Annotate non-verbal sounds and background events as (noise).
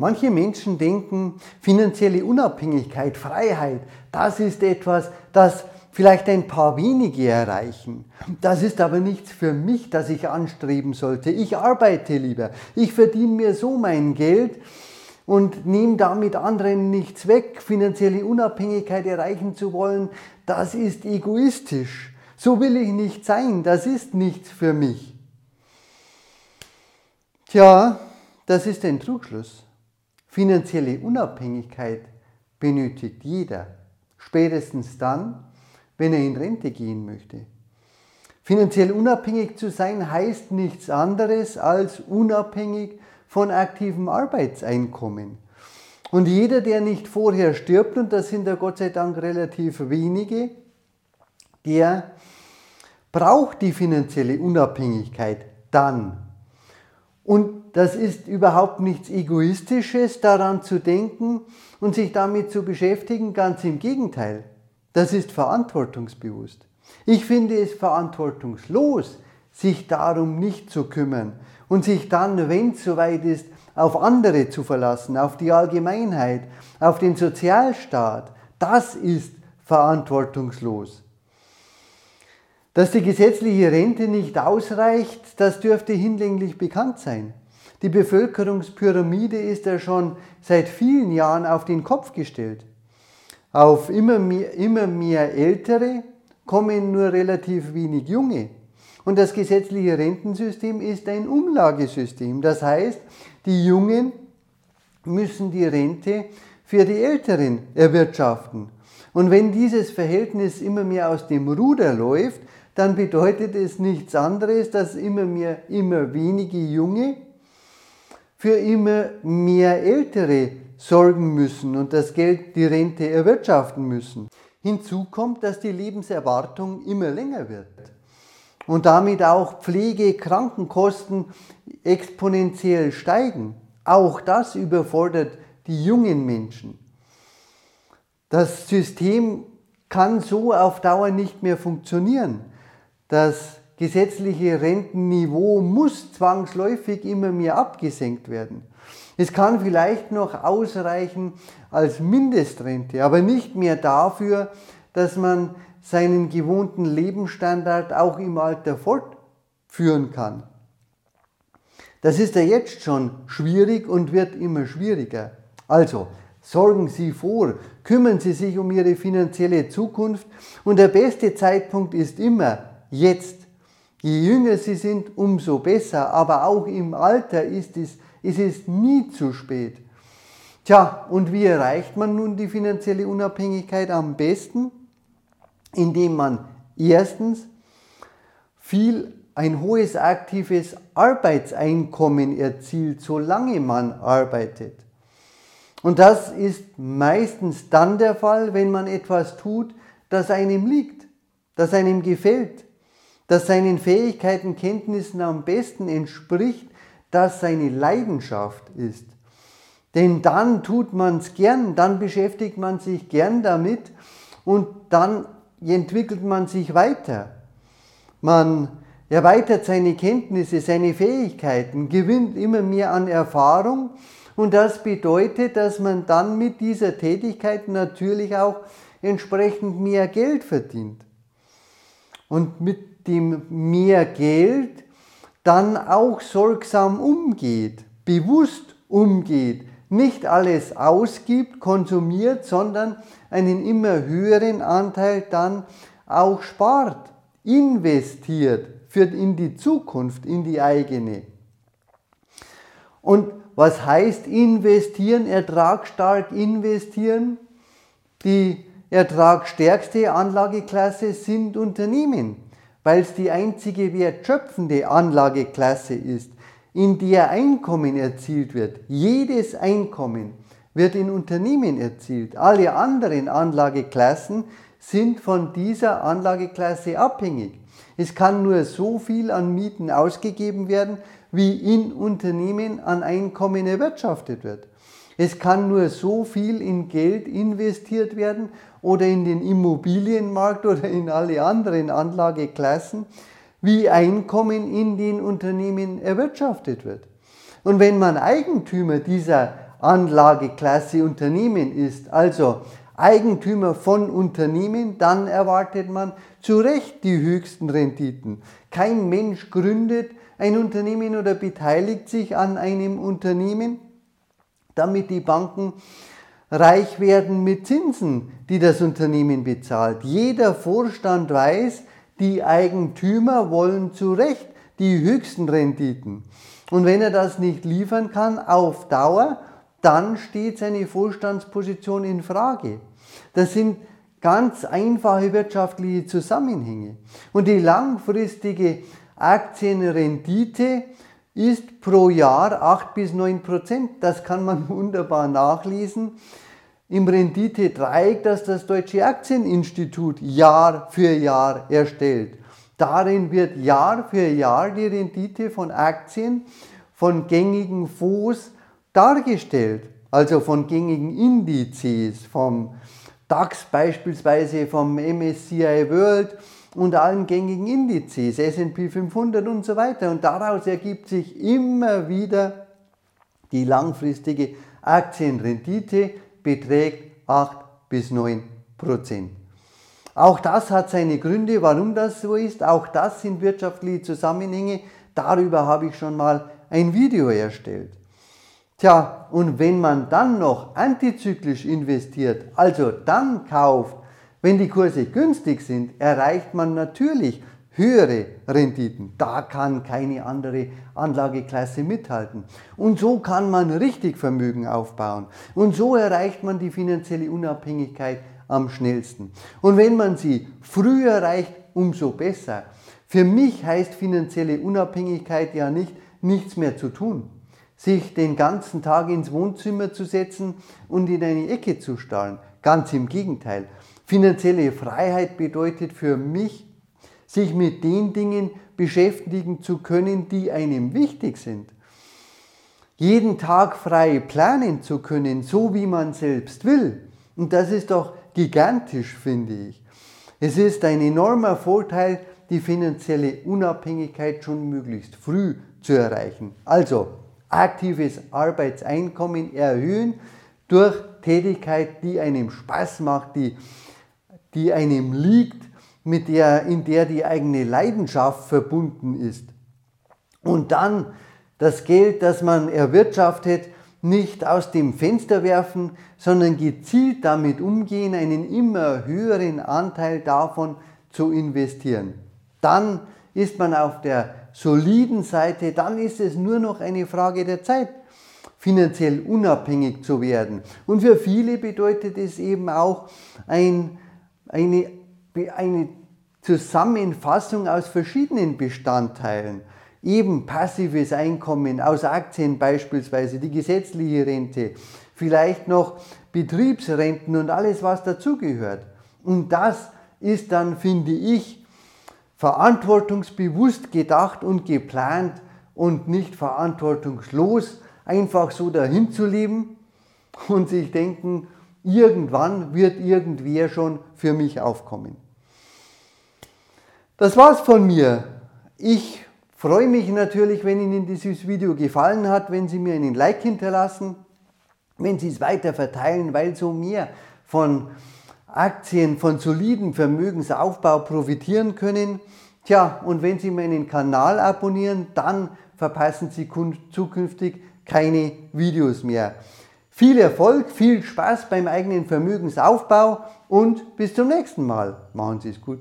Manche Menschen denken, finanzielle Unabhängigkeit, Freiheit, das ist etwas, das vielleicht ein paar wenige erreichen. Das ist aber nichts für mich, das ich anstreben sollte. Ich arbeite lieber. Ich verdiene mir so mein Geld und nehme damit anderen nichts weg. Finanzielle Unabhängigkeit erreichen zu wollen, das ist egoistisch. So will ich nicht sein. Das ist nichts für mich. Tja, das ist ein Trugschluss. Finanzielle Unabhängigkeit benötigt jeder. Spätestens dann, wenn er in Rente gehen möchte. Finanziell unabhängig zu sein heißt nichts anderes als unabhängig von aktivem Arbeitseinkommen. Und jeder, der nicht vorher stirbt, und das sind ja Gott sei Dank relativ wenige, der braucht die finanzielle Unabhängigkeit dann. Und das ist überhaupt nichts Egoistisches, daran zu denken und sich damit zu beschäftigen, ganz im Gegenteil. Das ist verantwortungsbewusst. Ich finde es verantwortungslos, sich darum nicht zu kümmern und sich dann, wenn es soweit ist, auf andere zu verlassen, auf die Allgemeinheit, auf den Sozialstaat. Das ist verantwortungslos. Dass die gesetzliche Rente nicht ausreicht, das dürfte hinlänglich bekannt sein. Die Bevölkerungspyramide ist ja schon seit vielen Jahren auf den Kopf gestellt. Auf immer mehr, immer mehr Ältere kommen nur relativ wenig Junge. Und das gesetzliche Rentensystem ist ein Umlagesystem. Das heißt, die Jungen müssen die Rente für die Älteren erwirtschaften. Und wenn dieses Verhältnis immer mehr aus dem Ruder läuft, dann bedeutet es nichts anderes, dass immer mehr, immer wenige Junge für immer mehr Ältere sorgen müssen und das Geld, die Rente erwirtschaften müssen. Hinzu kommt, dass die Lebenserwartung immer länger wird und damit auch Pflege, Krankenkosten exponentiell steigen. Auch das überfordert die jungen Menschen. Das System kann so auf Dauer nicht mehr funktionieren. Das gesetzliche Rentenniveau muss zwangsläufig immer mehr abgesenkt werden. Es kann vielleicht noch ausreichen als Mindestrente, aber nicht mehr dafür, dass man seinen gewohnten Lebensstandard auch im Alter fortführen kann. Das ist ja jetzt schon schwierig und wird immer schwieriger. Also, sorgen Sie vor, kümmern Sie sich um Ihre finanzielle Zukunft und der beste Zeitpunkt ist immer jetzt. Je jünger Sie sind, umso besser, aber auch im Alter ist es es nie zu spät. Tja, und wie erreicht man nun die finanzielle Unabhängigkeit am besten? Indem man erstens viel ein hohes aktives Arbeitseinkommen erzielt, solange man arbeitet. Und das ist meistens dann der Fall, wenn man etwas tut, das einem liegt, das einem gefällt, das seinen Fähigkeiten, Kenntnissen am besten entspricht das seine Leidenschaft ist. Denn dann tut man es gern, dann beschäftigt man sich gern damit und dann entwickelt man sich weiter. Man erweitert seine Kenntnisse, seine Fähigkeiten, gewinnt immer mehr an Erfahrung und das bedeutet, dass man dann mit dieser Tätigkeit natürlich auch entsprechend mehr Geld verdient. Und mit dem mehr Geld dann auch sorgsam umgeht, bewusst umgeht, nicht alles ausgibt, konsumiert, sondern einen immer höheren Anteil dann auch spart, investiert für in die Zukunft, in die eigene. Und was heißt investieren, ertragstark investieren? Die ertragsstärkste Anlageklasse sind Unternehmen weil es die einzige wertschöpfende Anlageklasse ist, in der Einkommen erzielt wird. Jedes Einkommen wird in Unternehmen erzielt. Alle anderen Anlageklassen sind von dieser Anlageklasse abhängig. Es kann nur so viel an Mieten ausgegeben werden, wie in Unternehmen an Einkommen erwirtschaftet wird. Es kann nur so viel in Geld investiert werden oder in den Immobilienmarkt oder in alle anderen Anlageklassen, wie Einkommen in den Unternehmen erwirtschaftet wird. Und wenn man Eigentümer dieser Anlageklasse Unternehmen ist, also Eigentümer von Unternehmen, dann erwartet man zu Recht die höchsten Renditen. Kein Mensch gründet ein Unternehmen oder beteiligt sich an einem Unternehmen, damit die Banken reich werden mit Zinsen, die das Unternehmen bezahlt. Jeder Vorstand weiß, die Eigentümer wollen zu Recht die höchsten Renditen. Und wenn er das nicht liefern kann auf Dauer, dann steht seine Vorstandsposition in Frage. Das sind ganz einfache wirtschaftliche Zusammenhänge. Und die langfristige Aktienrendite ist pro Jahr 8 bis 9 Prozent. Das kann man (laughs) wunderbar nachlesen. Im Rendite-Dreieck, das das Deutsche Aktieninstitut Jahr für Jahr erstellt. Darin wird Jahr für Jahr die Rendite von Aktien von gängigen Fonds dargestellt, also von gängigen Indizes, vom DAX beispielsweise, vom MSCI World und allen gängigen Indizes, SP 500 und so weiter. Und daraus ergibt sich immer wieder die langfristige Aktienrendite beträgt 8 bis 9 Prozent. Auch das hat seine Gründe, warum das so ist. Auch das sind wirtschaftliche Zusammenhänge. Darüber habe ich schon mal ein Video erstellt. Tja, und wenn man dann noch antizyklisch investiert, also dann kauft, wenn die Kurse günstig sind, erreicht man natürlich höhere Renditen. Da kann keine andere Anlageklasse mithalten. Und so kann man richtig Vermögen aufbauen. Und so erreicht man die finanzielle Unabhängigkeit am schnellsten. Und wenn man sie früh erreicht, umso besser. Für mich heißt finanzielle Unabhängigkeit ja nicht, nichts mehr zu tun. Sich den ganzen Tag ins Wohnzimmer zu setzen und in eine Ecke zu starren. Ganz im Gegenteil. Finanzielle Freiheit bedeutet für mich, sich mit den Dingen beschäftigen zu können, die einem wichtig sind. Jeden Tag frei planen zu können, so wie man selbst will. Und das ist doch gigantisch, finde ich. Es ist ein enormer Vorteil, die finanzielle Unabhängigkeit schon möglichst früh zu erreichen. Also aktives Arbeitseinkommen erhöhen durch Tätigkeit, die einem Spaß macht, die die einem liegt, mit der, in der die eigene Leidenschaft verbunden ist. Und dann das Geld, das man erwirtschaftet, nicht aus dem Fenster werfen, sondern gezielt damit umgehen, einen immer höheren Anteil davon zu investieren. Dann ist man auf der soliden Seite, dann ist es nur noch eine Frage der Zeit, finanziell unabhängig zu werden. Und für viele bedeutet es eben auch ein eine, eine Zusammenfassung aus verschiedenen Bestandteilen. Eben passives Einkommen aus Aktien beispielsweise, die gesetzliche Rente, vielleicht noch Betriebsrenten und alles, was dazugehört. Und das ist dann, finde ich, verantwortungsbewusst gedacht und geplant und nicht verantwortungslos einfach so dahin zu leben und sich denken, Irgendwann wird irgendwer schon für mich aufkommen. Das war's von mir. Ich freue mich natürlich, wenn Ihnen dieses Video gefallen hat, wenn Sie mir einen Like hinterlassen, wenn Sie es weiter verteilen, weil so mehr von Aktien, von soliden Vermögensaufbau profitieren können. Tja, und wenn Sie meinen Kanal abonnieren, dann verpassen Sie zukünftig keine Videos mehr. Viel Erfolg, viel Spaß beim eigenen Vermögensaufbau und bis zum nächsten Mal. Machen Sie es gut.